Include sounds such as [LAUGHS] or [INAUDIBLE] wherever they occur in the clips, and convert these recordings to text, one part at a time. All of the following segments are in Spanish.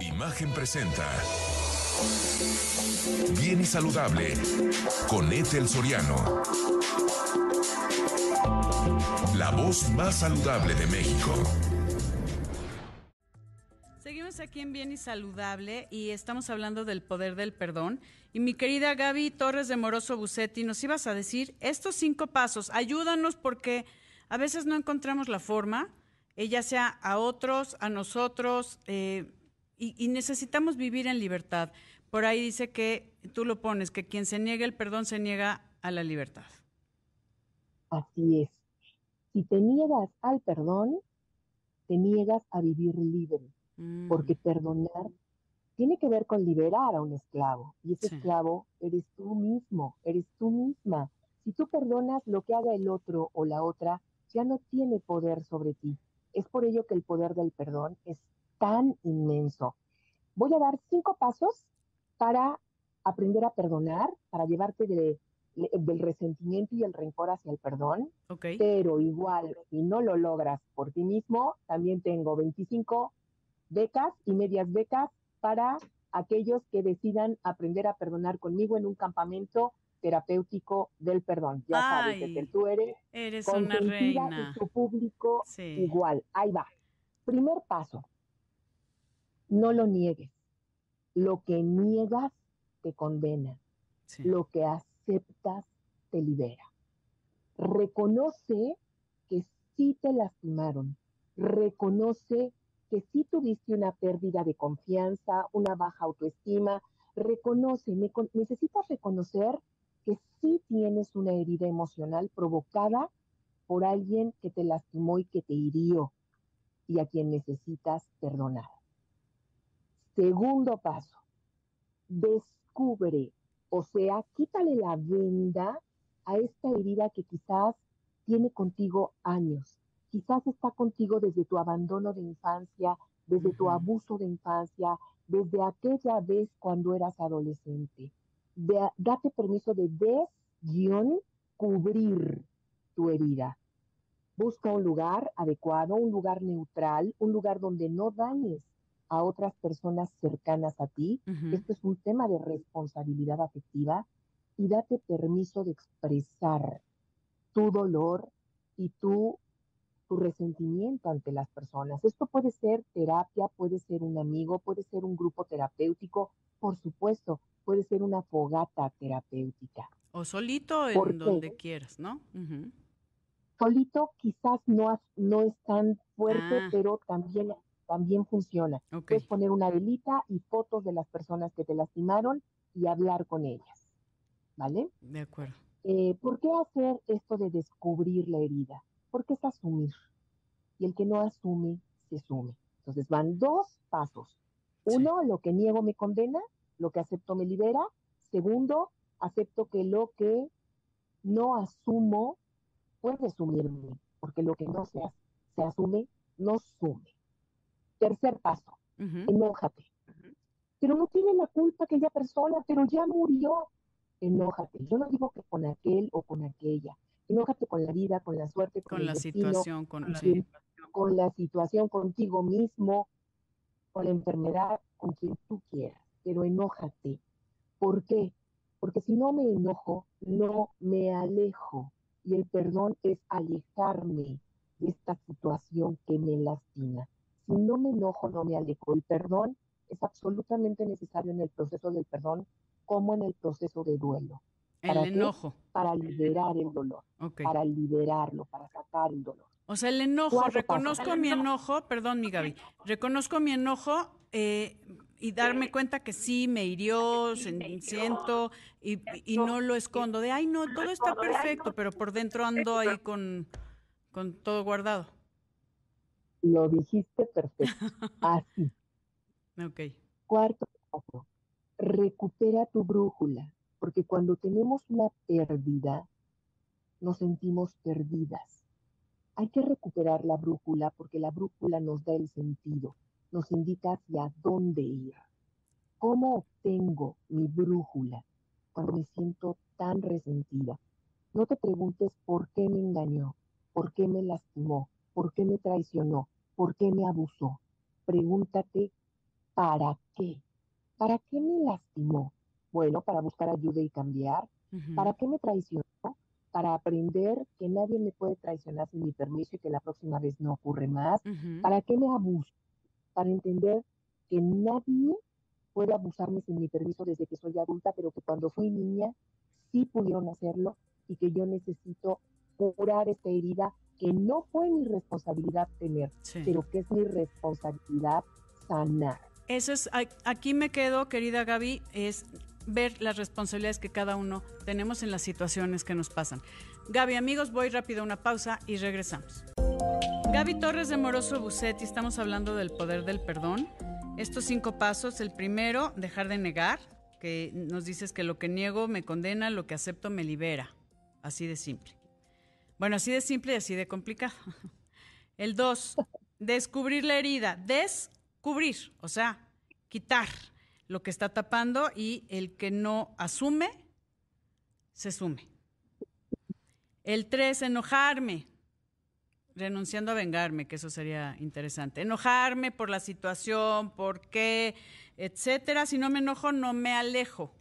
Imagen presenta. Bien y saludable con Ethel Soriano. La voz más saludable de México. Seguimos aquí en Bien y Saludable y estamos hablando del poder del perdón. Y mi querida Gaby Torres de Moroso Bucetti, nos ibas a decir estos cinco pasos. Ayúdanos porque a veces no encontramos la forma, ella sea a otros, a nosotros, eh, y, necesitamos vivir en libertad. Por ahí dice que tú lo pones, que quien se niega el perdón se niega a la libertad. Así es. Si te niegas al perdón, te niegas a vivir libre, Mm. porque perdonar tiene que ver con liberar a un esclavo, y ese Sí. esclavo eres tú mismo, eres tú misma. Si tú perdonas lo que haga el otro o la otra, ya no tiene poder sobre ti. Es por ello que el poder del perdón es tan inmenso. Voy a dar cinco pasos para aprender a perdonar, para llevarte de- del resentimiento y el rencor hacia el perdón, Ok. pero igual, si no lo logras por ti mismo, también tengo 25 becas y medias becas para aquellos que decidan aprender a perdonar conmigo en un campamento terapéutico del perdón. Ya sabes, Ethel, tú eres Eres una reina. y tu público Sí. igual. Ahí va. Primer paso, no lo niegues. Lo que niegas te condena. sí. Lo que aceptas te libera. Reconoce que sí te lastimaron. Reconoce que sí tuviste una pérdida de confianza, una baja autoestima. Reconoce, me necesitas reconocer que sí tienes una herida emocional provocada por alguien que te lastimó y que te hirió y a quien necesitas perdonar. Segundo paso, descubre, o sea, quítale la venda a esta herida que quizás tiene contigo años. Quizás está contigo desde tu abandono de infancia, desde tu abuso de infancia, desde aquella vez cuando eras adolescente. De- date permiso de descubrir tu herida. Busca un lugar adecuado, un lugar neutral, un lugar donde no dañes a otras personas cercanas a ti. Esto es un tema de responsabilidad afectiva y date permiso de expresar tu dolor y tu, tu resentimiento ante las personas. Esto puede ser terapia, puede ser un amigo, puede ser un grupo terapéutico, por supuesto, puede ser una fogata terapéutica. O solito ¿Por en donde quieras, ¿no? Solito quizás no, no es tan fuerte, Ah. pero también, también funciona. Ok. Puedes poner una velita y fotos de las personas que te lastimaron y hablar con ellas. ¿Vale? De acuerdo. Eh, ¿Por qué hacer esto de descubrir la herida? Porque es asumir. Y el que no asume, se sume. Entonces van dos pasos. Sí. Uno, lo que niego me condena, lo que acepto me libera. Segundo, acepto que lo que no asumo puede sumirme, porque lo que no se, se asume, no sume. Tercer paso, Ujú. enójate. Pero no tiene la culpa aquella persona, pero ya murió. Enójate. Yo no digo que con aquel o con aquella. Enójate con la vida, con la suerte, con, Con el la destino, situación, con... con, sí. quien- con la situación contigo mismo, con la enfermedad, con quien tú quieras. Pero enójate. ¿Por qué? Porque si no me enojo, no me alejo. Y el perdón es alejarme de esta situación que me lastima. Si no me enojo, no me alejo. El perdón es absolutamente necesario en el proceso del perdón como en el proceso de duelo. El ¿Para qué? enojo. Para liberar el dolor, Ok. para liberarlo, para sacar el dolor. O sea, el enojo, reconozco mi enojo, perdón, mi Gaby, reconozco mi enojo eh, y darme cuenta que sí me hirió, siento y, y no lo escondo. De, ay, no, todo está perfecto, pero por dentro ando ahí con, con todo guardado. Lo dijiste perfecto. [LAUGHS] Así. Ok. Cuarto paso, recupera tu brújula, porque cuando tenemos una pérdida, nos sentimos perdidas. Hay que recuperar la brújula porque la brújula nos da el sentido, nos indica hacia dónde ir. ¿Cómo obtengo mi brújula cuando me siento tan resentida? No te preguntes por qué me engañó, por qué me lastimó, por qué me traicionó, por qué me abusó. Pregúntate ¿para qué? ¿Para qué me lastimó? Bueno, para buscar ayuda y cambiar. ¿Para qué me traicionó? Para aprender que nadie me puede traicionar sin mi permiso y que la próxima vez no ocurre más. ¿Para qué me abuso? Para entender que nadie puede abusarme sin mi permiso desde que soy adulta, pero que cuando fui niña sí pudieron hacerlo y que yo necesito curar esta herida que no fue mi responsabilidad tener, pero que es mi responsabilidad sanar. Eso es, aquí me quedo, querida Gaby, es ver las responsabilidades que cada uno tenemos en las situaciones que nos pasan. Gaby, amigos, voy rápido a una pausa y regresamos. Gaby Torres de Moroso Bucetti, estamos hablando del poder del perdón. Estos cinco pasos, el primero, dejar de negar, que nos dices que lo que niego me condena, lo que acepto me libera. Así de simple. Bueno, así de simple y así de complicado. [LAUGHS] El dos, descubrir la herida. Descubrir, o sea, quitar lo que está tapando y el que no asume, se sume. El tres, enojarme, renunciando a vengarme, que eso sería interesante. Enojarme por la situación, por qué, etcétera. Si no me enojo, no me alejo.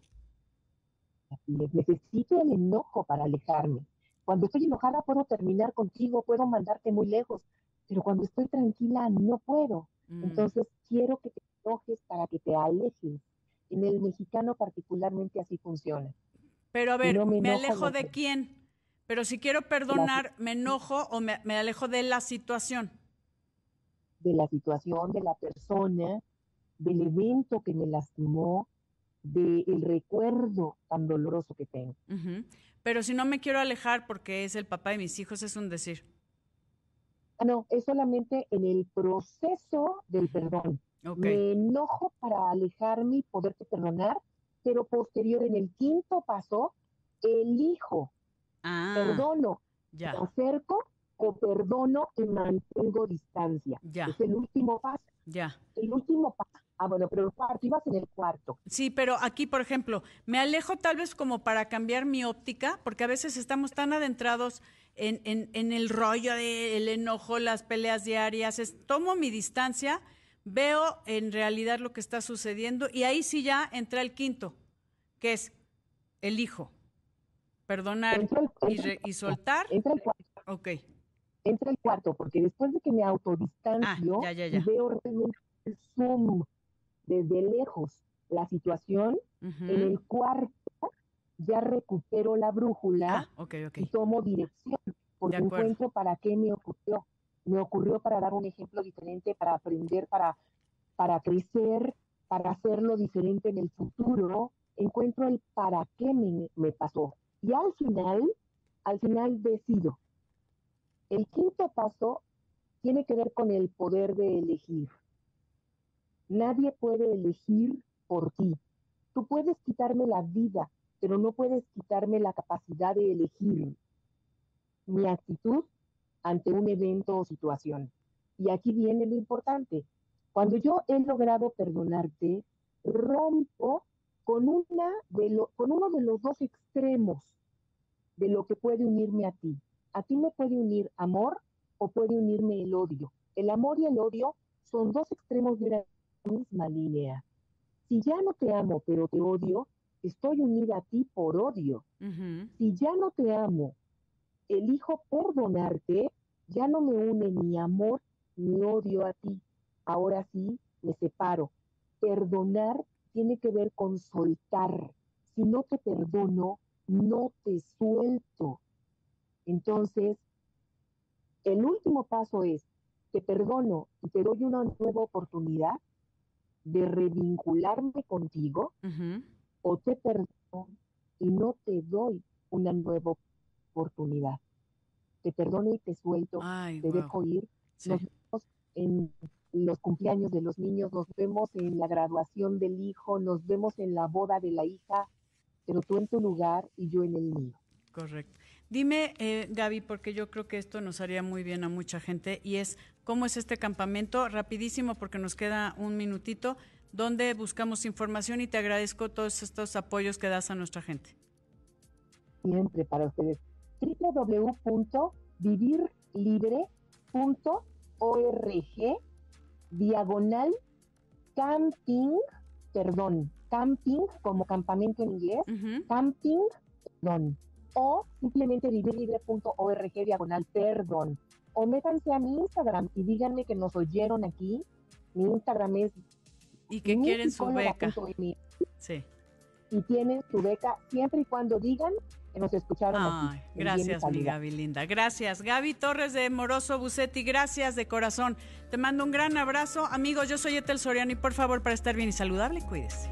Necesito el enojo para alejarme. Cuando estoy enojada puedo terminar contigo, puedo mandarte muy lejos, pero cuando estoy tranquila no puedo. Mm. Entonces quiero que te enojes para que te alejes. En el mexicano particularmente así funciona. Pero a ver, ¿me, alejo de quién? Pero si quiero perdonar, ¿me enojo o me, alejo de la situación? De la situación, de la persona, del evento que me lastimó, del recuerdo tan doloroso que tengo. Pero si no me quiero alejar porque es el papá de mis hijos, es un decir. No, es solamente en el proceso del perdón. Me enojo para alejarme y poderte perdonar, pero posterior en el quinto paso, elijo, ah, perdono, ya. acerco o perdono y mantengo distancia. Ya. Es el último paso. Ya. El último paso. Ah, bueno, pero el cuarto, ibas en el cuarto. Sí, pero aquí, por ejemplo, me alejo tal vez como para cambiar mi óptica, porque a veces estamos tan adentrados en, en, el rollo del enojo, las peleas diarias. tomo mi distancia, veo en realidad lo que está sucediendo y ahí sí ya entra el quinto, que es elijo, perdonar y, soltar. Entra el cuarto. Ok. Entra el cuarto, porque después de que me autodistancio, ah, veo realmente el zoom desde lejos la situación, en el cuarto ya recupero la brújula ah, y tomo dirección, porque encuentro para qué me ocurrió. Me ocurrió para dar un ejemplo diferente, para aprender, para, para crecer, para hacerlo diferente en el futuro. Encuentro el para qué me, me pasó. Y al final, al final decido. El quinto paso tiene que ver con el poder de elegir. Nadie puede elegir por ti. Tú puedes quitarme la vida, pero no puedes quitarme la capacidad de elegir mi actitud ante un evento o situación. Y aquí viene lo importante. Cuando yo he logrado perdonarte, rompo con, uno de los dos extremos de lo que puede unirme a ti. A ti me puede unir amor o puede unirme el odio. El amor y el odio son dos extremos de misma línea. Si ya no te amo, pero te odio, estoy unida a ti por odio. Si ya no te amo, elijo perdonarte, ya no me une ni amor ni odio a ti. Ahora sí, me separo. Perdonar tiene que ver con soltar. Si no te perdono, no te suelto. Entonces, el último paso es, te perdono y te doy una nueva oportunidad de revincularme contigo o te perdono y no te doy una nueva oportunidad. Te perdono y te suelto, te dejo ir. Nos vemos en los cumpleaños de los niños, nos vemos en la graduación del hijo, nos vemos en la boda de la hija, pero tú en tu lugar y yo en el mío. Correcto. Dime, eh, Gaby, porque yo creo que esto nos haría muy bien a mucha gente, y es cómo es este campamento, rapidísimo porque nos queda un minutito, donde buscamos información y te agradezco todos estos apoyos que das a nuestra gente. Siempre para ustedes. www.vivirlibre.org diagonal camping, perdón, camping como campamento en inglés, camping, perdón, o simplemente vivirlibre.org diagonal perdón. O métanse a mi Instagram y díganme que nos oyeron aquí. Mi Instagram es y que quieren su beca. Sí. Y tienen su beca siempre y cuando digan que nos escucharon. aquí, gracias, mi Gaby linda. Gracias. Gaby Torres de Moroso Bucetti, gracias de corazón. Te mando un gran abrazo. Amigos, yo soy Etel Soriano y por favor, para estar bien y saludable, cuídese.